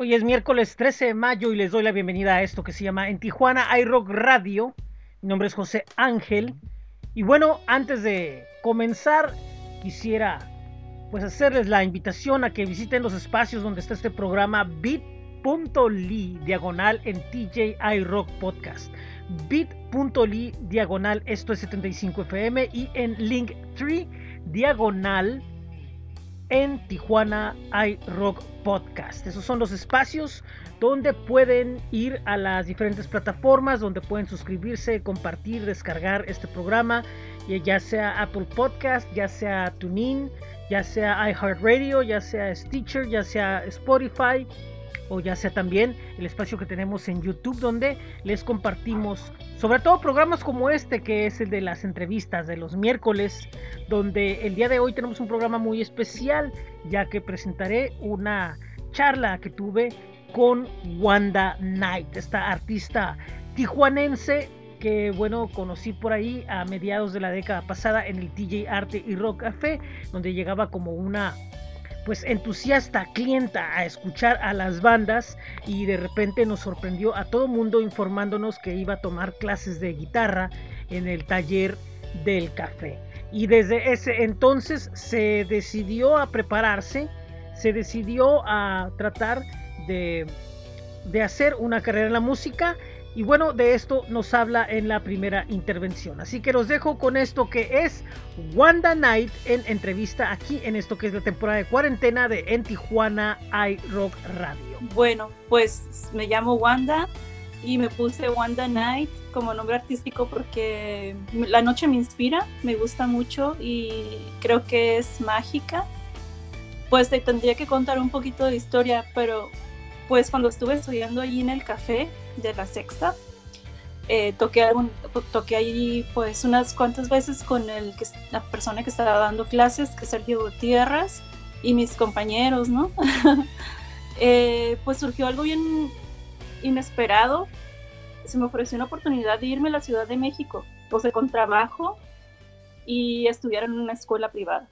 Hoy es miércoles 13 de mayo y les doy la bienvenida a esto que se llama En Tijuana iRock Radio. Mi nombre es José Ángel. Y bueno, antes de comenzar, quisiera pues hacerles la invitación a que visiten los espacios donde está este programa bit.ly diagonal en TJ iRock Podcast. bit.ly diagonal esto es 75 FM y en Link3 diagonal en Tijuana iRock Podcast. Esos son los espacios donde pueden ir a las diferentes plataformas, donde pueden suscribirse, compartir, descargar este programa, ya sea Apple Podcast, ya sea TuneIn, ya sea iHeartRadio, ya sea Stitcher, ya sea Spotify o ya sea también el espacio que tenemos en YouTube donde les compartimos sobre todo programas como este que es el de las entrevistas de los miércoles donde el día de hoy tenemos un programa muy especial ya que presentaré una charla que tuve con Wanda Knight, esta artista tijuanense que bueno conocí por ahí a mediados de la década pasada en el DJ Arte y Rock Café donde llegaba como una pues entusiasta clienta a escuchar a las bandas y de repente nos sorprendió a todo mundo informándonos que iba a tomar clases de guitarra en el taller del café. Y desde ese entonces se decidió a prepararse, se decidió a tratar de, de hacer una carrera en la música y bueno, de esto nos habla en la primera intervención. Así que los dejo con esto que es Wanda Night en entrevista aquí en esto que es la temporada de cuarentena de En Tijuana iRock Radio. Bueno, pues me llamo Wanda y me puse Wanda Night como nombre artístico porque la noche me inspira, me gusta mucho y creo que es mágica. Pues te tendría que contar un poquito de historia, pero pues cuando estuve estudiando allí en el café, de la sexta. Eh, toqué, algún, ahí pues unas cuantas veces con el, la persona que estaba dando clases, que es Sergio Gutiérrez, y mis compañeros, ¿no? Eh, pues surgió algo bien inesperado. Se me ofreció una oportunidad de irme a la Ciudad de México, o sea, con trabajo y estudiar en una escuela privada.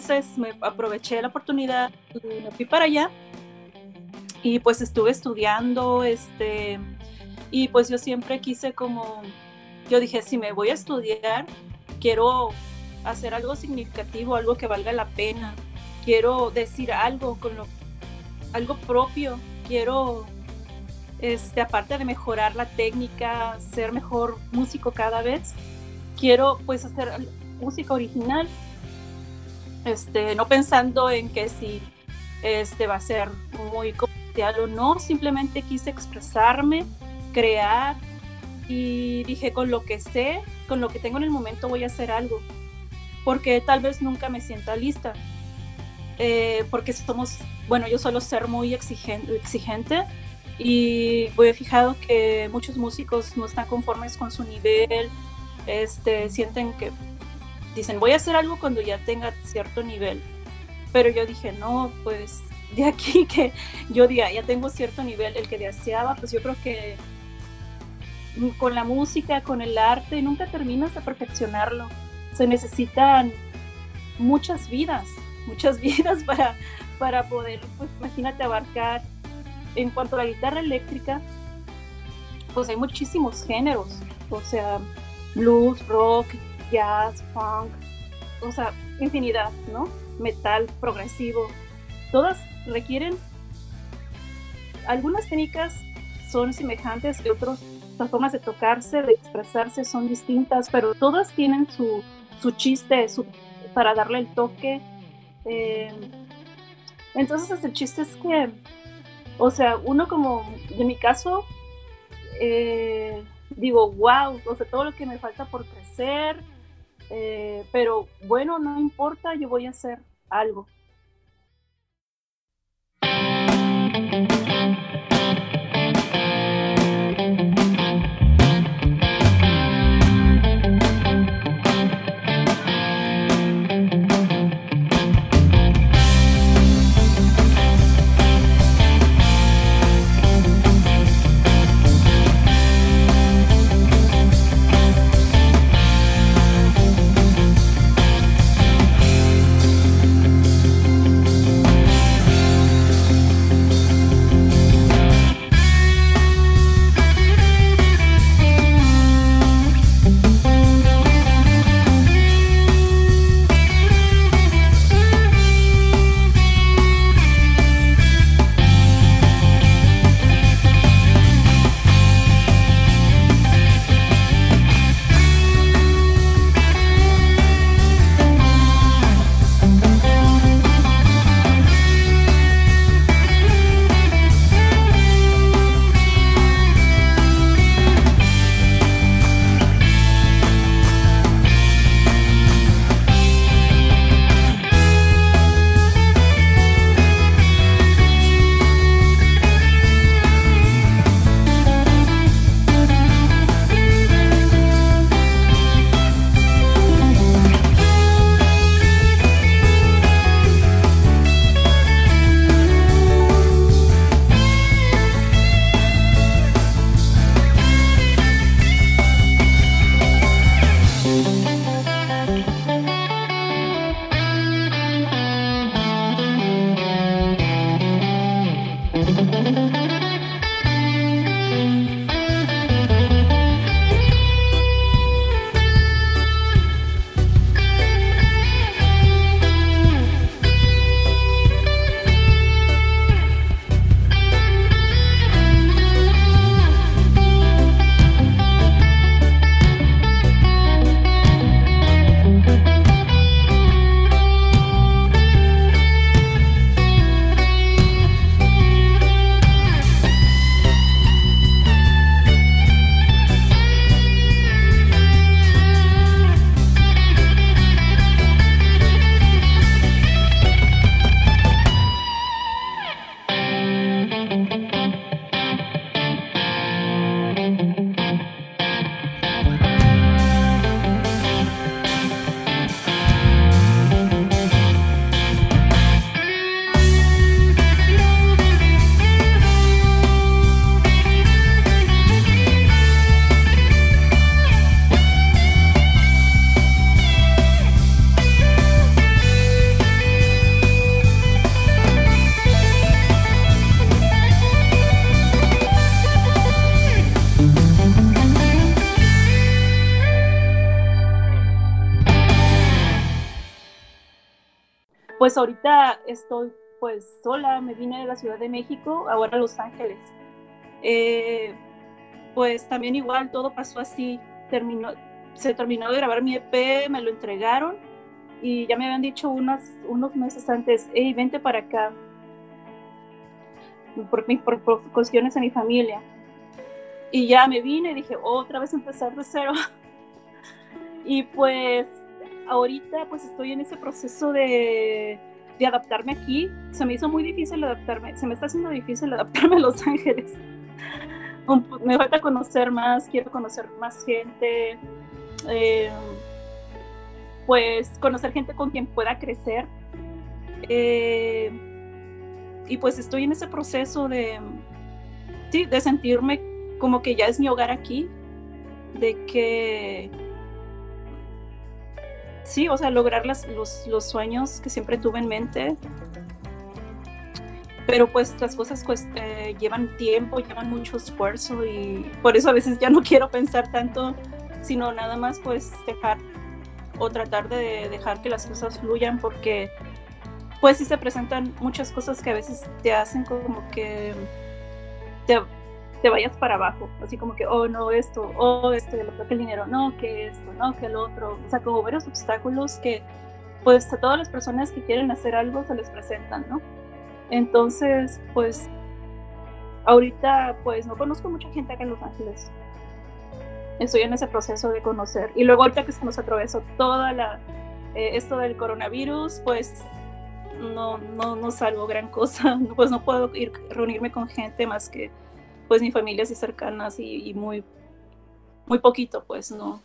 Entonces me aproveché la oportunidad, me fui para allá. Y pues estuve estudiando, este, y pues yo siempre quise como, yo dije, si me voy a estudiar, quiero hacer algo significativo, algo que valga la pena, quiero decir algo con lo, algo propio, quiero, este, aparte de mejorar la técnica, ser mejor músico cada vez, quiero pues hacer música original, este, no pensando en que si este va a ser muy comercial o no, simplemente quise expresarme, crear y dije con lo que sé, con lo que tengo en el momento voy a hacer algo, porque tal vez nunca me sienta lista, eh, porque somos, bueno, yo suelo ser muy exigente, y voy he fijado que muchos músicos no están conformes con su nivel, este, sienten que dicen voy a hacer algo cuando ya tenga cierto nivel, pero yo dije no, pues de aquí que yo diga ya tengo cierto nivel, el que deseaba, pues yo creo que con la música, con el arte, nunca terminas de perfeccionarlo. Se necesitan muchas vidas, muchas vidas para, para poder, pues imagínate, abarcar. En cuanto a la guitarra eléctrica, pues hay muchísimos géneros, o sea, blues, rock, jazz, funk, o sea, infinidad, ¿no? Metal, progresivo, todas requieren, algunas técnicas son semejantes y otros las formas de tocarse, de expresarse son distintas, pero todas tienen su, su chiste su, para darle el toque. Eh, entonces el chiste es que, o sea, uno como, en mi caso, eh, digo, wow, o sea, todo lo que me falta por crecer, eh, pero bueno, no importa, yo voy a hacer algo. Pues ahorita estoy pues sola, me vine de la Ciudad de México, ahora a Los Ángeles. Eh, pues también igual todo pasó así, terminó, se terminó de grabar mi EP, me lo entregaron y ya me habían dicho unos, unos meses antes, hey, vente para acá, por, por, por cuestiones de mi familia. Y ya me vine y dije, otra vez empezar de cero. y pues ahorita pues estoy en ese proceso de, adaptarme aquí. Se me hizo muy difícil adaptarme, se me está haciendo difícil adaptarme a Los Ángeles. me falta conocer más, quiero conocer más gente, eh, pues conocer gente con quien pueda crecer. Eh, y pues estoy en ese proceso de, sí, de sentirme como que ya es mi hogar aquí, de que sí, o sea, lograr las, los, los, sueños que siempre tuve en mente. Pero pues las cosas pues, eh, llevan tiempo, llevan mucho esfuerzo y por eso a veces ya no quiero pensar tanto, sino nada más pues dejar o tratar de dejar que las cosas fluyan porque pues sí se presentan muchas cosas que a veces te hacen como que te, te vayas para abajo, así como que, oh, no, esto, oh, esto, que el dinero, no, que esto, no, que el otro, o sea, como varios obstáculos que, pues, a todas las personas que quieren hacer algo se les presentan, ¿no? Entonces, pues, ahorita, pues, no conozco mucha gente acá en Los Ángeles. Estoy en ese proceso de conocer. Y luego ahorita que se nos atravesó toda la, eh, esto del coronavirus, pues, no, no, no salgo gran cosa, pues no puedo ir reunirme con gente más que pues mi familia así cercanas y, y muy, muy poquito, pues no,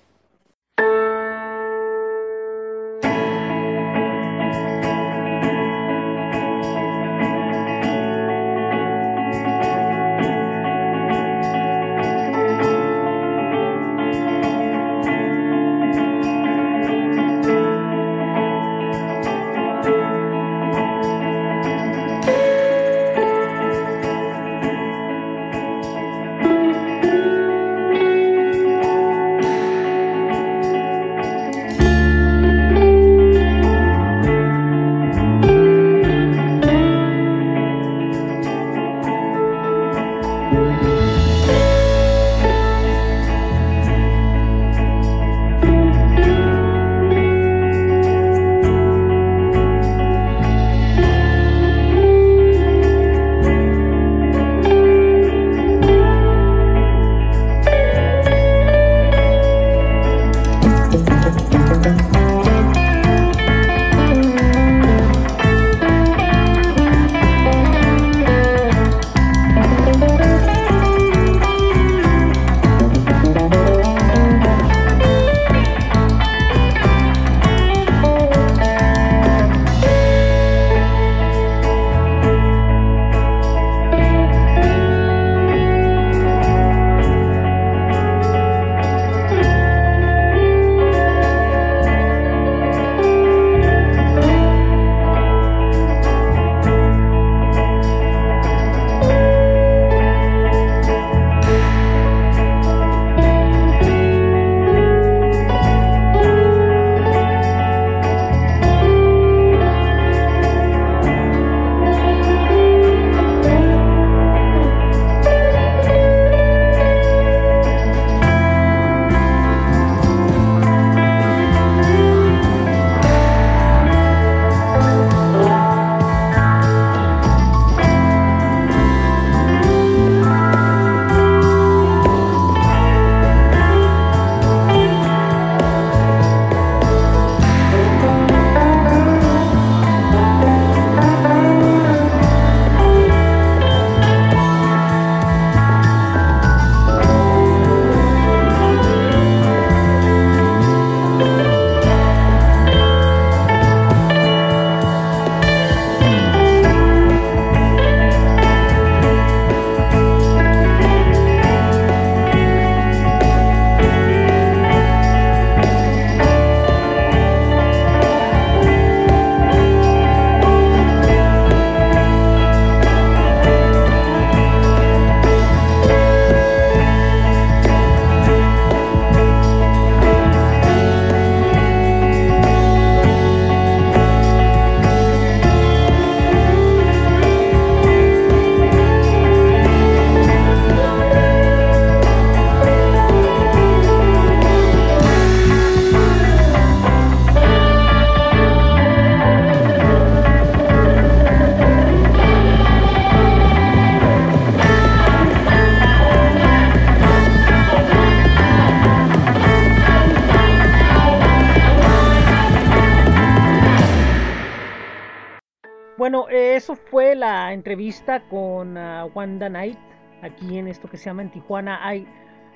bueno, eso fue la entrevista con uh, Wanda Knight, aquí en esto que se llama en Tijuana hay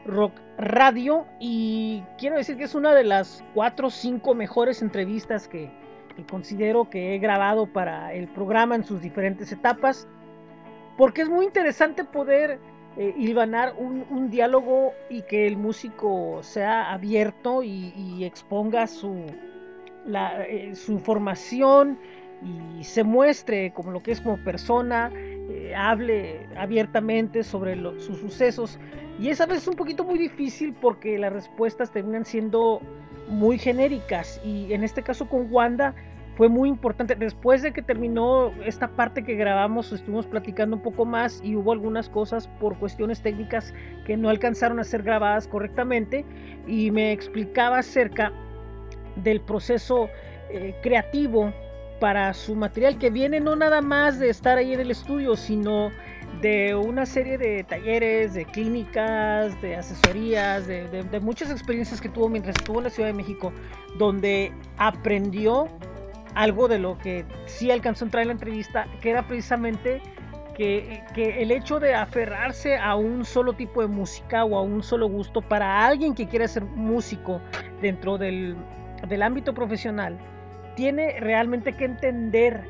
Rock Radio. Y quiero decir que es una de las cuatro o cinco mejores entrevistas que, que considero que he grabado para el programa en sus diferentes etapas. Porque es muy interesante poder eh, hilvanar un, un, diálogo y que el músico sea abierto y, y exponga su, la, eh, su información y se muestre como lo que es como persona, eh, hable abiertamente sobre lo, sus sucesos. Y es a veces un poquito muy difícil porque las respuestas terminan siendo muy genéricas. Y en este caso con Wanda fue muy importante. Después de que terminó esta parte que grabamos, estuvimos platicando un poco más y hubo algunas cosas por cuestiones técnicas que no alcanzaron a ser grabadas correctamente. Y me explicaba acerca del proceso eh, creativo para su material que viene no nada más de estar ahí en el estudio, sino de una serie de talleres, de clínicas, de asesorías, de, muchas experiencias que tuvo mientras estuvo en la Ciudad de México, donde aprendió algo de lo que sí alcanzó a entrar en la entrevista, que era precisamente que, que, el hecho de aferrarse a un solo tipo de música o a un solo gusto para alguien que quiere ser músico dentro del, del ámbito profesional, tiene realmente que entender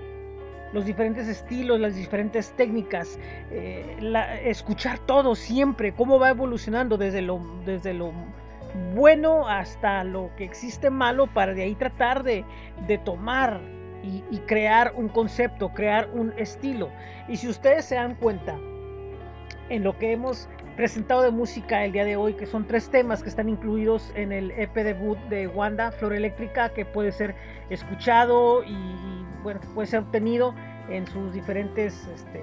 los diferentes estilos, las diferentes técnicas, eh, escuchar todo siempre, cómo va evolucionando desde lo, desde lo bueno hasta lo que existe malo para de ahí tratar de, de tomar y, crear un concepto, crear un estilo. Y si ustedes se dan cuenta en lo que hemos presentado de música el día de hoy, que son tres temas que están incluidos en el EP debut de Wanda, Flor Eléctrica, que puede ser escuchado y, y bueno, puede ser obtenido en sus diferentes este,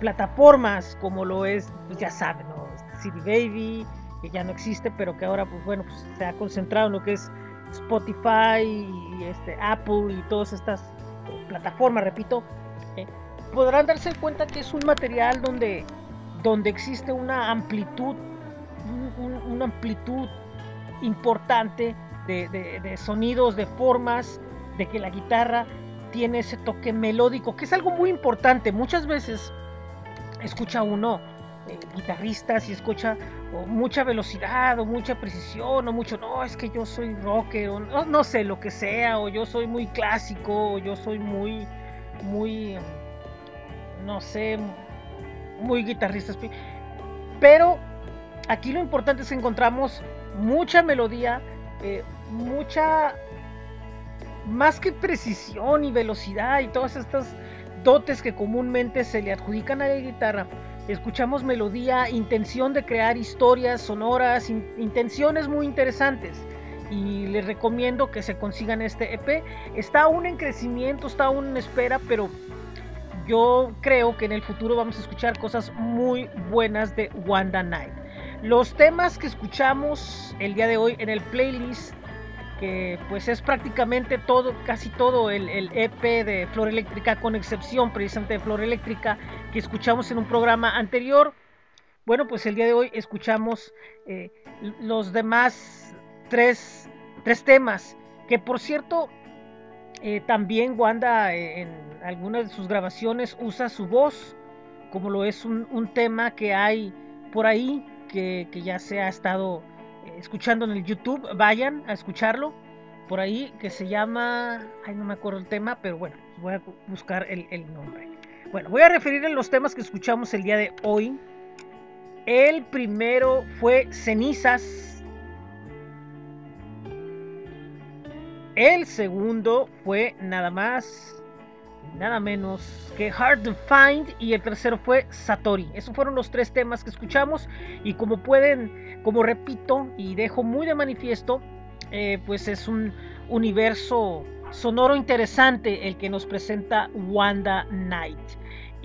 plataformas, como lo es, pues ya saben, ¿no? CD Baby, que ya no existe, pero que ahora, pues bueno, pues se ha concentrado en lo que es Spotify y este, Apple y todas estas plataformas, repito, eh, podrán darse cuenta que es un material donde donde existe una amplitud, un, una amplitud importante de, sonidos, de formas, de que la guitarra tiene ese toque melódico, que es algo muy importante. Muchas veces escucha uno eh, guitarristas y escucha mucha velocidad o mucha precisión o mucho, no, es que yo soy rocker o no sé, lo que sea, o yo soy muy clásico, o yo soy muy, muy, no sé, muy guitarristas. Pero aquí lo importante es que encontramos mucha melodía, eh, mucha, más que precisión y velocidad y todas estas dotes que comúnmente se le adjudican a la guitarra. Escuchamos melodía, intención de crear historias sonoras, in, intenciones muy interesantes. Y les recomiendo que se consigan este EP. Está aún en crecimiento, está aún en espera, pero yo creo que en el futuro vamos a escuchar cosas muy buenas de Wanda Night. Los temas que escuchamos el día de hoy en el playlist, que pues es prácticamente todo, casi todo el, EP de Flor Eléctrica, con excepción precisamente de Flor Eléctrica, que escuchamos en un programa anterior. Bueno, pues el día de hoy escuchamos eh, los demás tres, tres temas, que por cierto, eh, también Wanda eh, en algunas de sus grabaciones usa su voz, como lo es un, tema que hay por ahí, que, que, ya se ha estado eh, escuchando en el YouTube. Vayan a escucharlo por ahí, que se llama, ay no me acuerdo el tema, pero bueno, voy a buscar el, el nombre. Bueno, voy a referir en los temas que escuchamos el día de hoy. El primero fue Cenizas El segundo fue nada más, nada menos que Hard to Find y el tercero fue Satori. Esos fueron los tres temas que escuchamos y como pueden, como repito y dejo muy de manifiesto, eh, pues es un universo sonoro interesante el que nos presenta Wanda Night.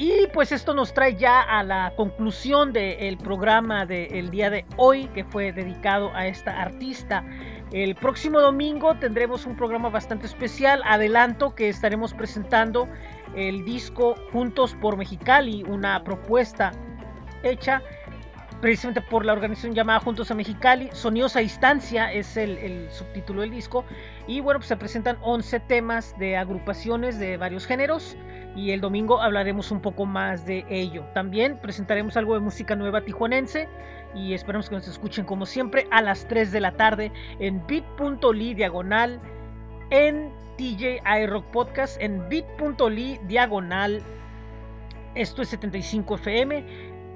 Y pues esto nos trae ya a la conclusión del programa del día de hoy que fue dedicado a esta artista. El próximo domingo tendremos un programa bastante especial. Adelanto que estaremos presentando el disco Juntos por Mexicali, una propuesta hecha precisamente por la organización llamada Juntos a Mexicali. Sonidos a Distancia es el, el subtítulo del disco. Y bueno, pues se presentan 11 temas de agrupaciones de varios géneros y el domingo hablaremos un poco más de ello. También presentaremos algo de música nueva tijuanense y esperamos que nos escuchen como siempre a las 3 de la tarde en bit.ly diagonal en TJ iRock Podcast en bit.ly diagonal esto es 75 FM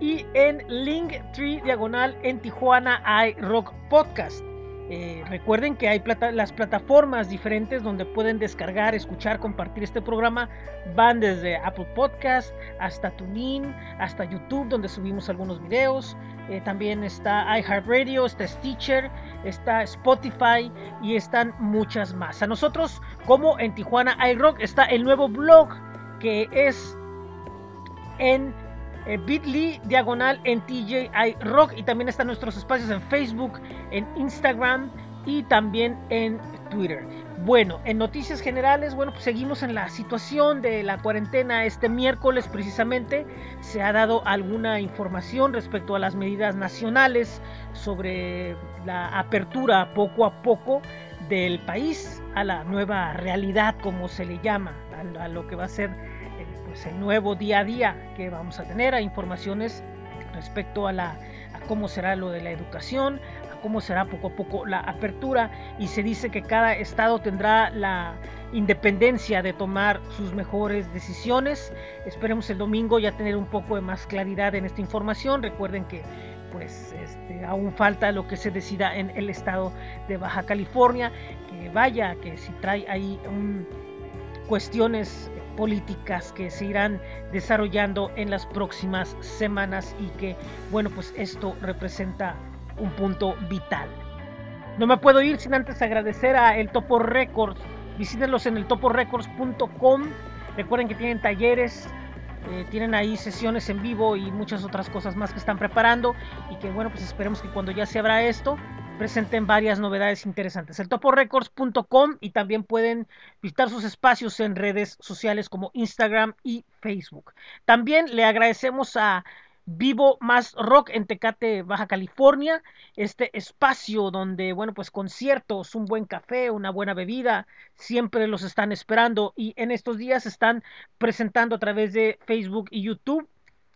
y en Linktree diagonal en Tijuana iRock Podcast. Eh, recuerden que hay las plataformas diferentes donde pueden descargar, escuchar, compartir este programa. Van desde Apple Podcast hasta TuneIn, hasta YouTube, donde subimos algunos videos. Eh, también está iHeartRadio, está Stitcher, está Spotify y están muchas más. A nosotros, como en Tijuana iRock, está el nuevo blog que es en eh, bit.ly diagonal en TJI Rock y también están nuestros espacios en Facebook, en Instagram y también en Twitter. Bueno, en noticias generales, bueno, pues seguimos en la situación de la cuarentena. Este miércoles precisamente se ha dado alguna información respecto a las medidas nacionales sobre la apertura poco a poco del país a la nueva realidad, como se le llama, a, lo que va a ser pues, el nuevo día a día que vamos a tener, a informaciones respecto a, la, cómo será lo de la educación, a cómo será poco a poco la apertura y se dice que cada estado tendrá la independencia de tomar sus mejores decisiones. Esperemos el domingo ya tener un poco de más claridad en esta información. Recuerden que pues este, aún falta lo que se decida en el estado de Baja California, que vaya, que si trae ahí cuestiones políticas que se irán desarrollando en las próximas semanas y que, bueno, pues esto representa un punto vital. No me puedo ir sin antes agradecer a El Topo Records. Visítenlos en el toporecords.com. Recuerden que tienen talleres, eh, tienen ahí sesiones en vivo y muchas otras cosas más que están preparando. Y que bueno, pues esperemos que cuando ya se abra esto, presenten varias novedades interesantes. El toporecords.com y también pueden visitar sus espacios en redes sociales como Instagram y Facebook. También le agradecemos a Vivo Más Rock en Tecate, Baja California, este espacio donde, bueno, pues conciertos, un buen café, una buena bebida, siempre los están esperando y en estos días están presentando a través de Facebook y YouTube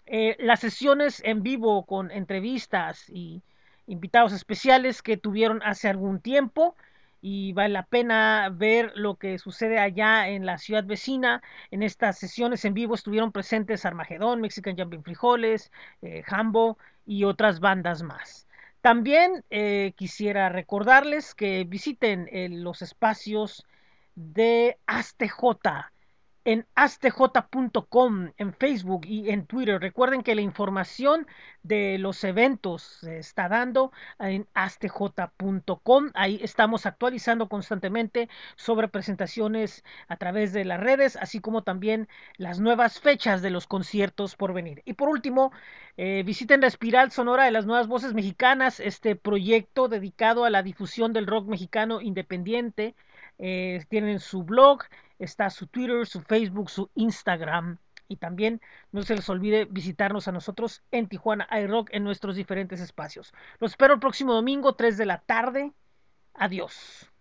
eh, las sesiones en vivo con entrevistas y invitados especiales que tuvieron hace algún tiempo y vale la pena ver lo que sucede allá en la ciudad vecina. En estas sesiones en vivo estuvieron presentes Armagedón, Mexican Jumping Frijoles, eh, Hambo y otras bandas más. También eh, quisiera recordarles que visiten eh, los espacios de ASTJ en astj.com, en Facebook y en Twitter. Recuerden que la información de los eventos se está dando en astj.com. Ahí estamos actualizando constantemente sobre presentaciones a través de las redes, así como también las nuevas fechas de los conciertos por venir. Y por último, eh, visiten la Espiral Sonora de las Nuevas Voces Mexicanas, este proyecto dedicado a la difusión del rock mexicano independiente. Eh, tienen su blog está su Twitter, su Facebook, su Instagram. Y también no se les olvide visitarnos a nosotros en Tijuana iRock en nuestros diferentes espacios. Los espero el próximo domingo, 3 de la tarde. Adiós.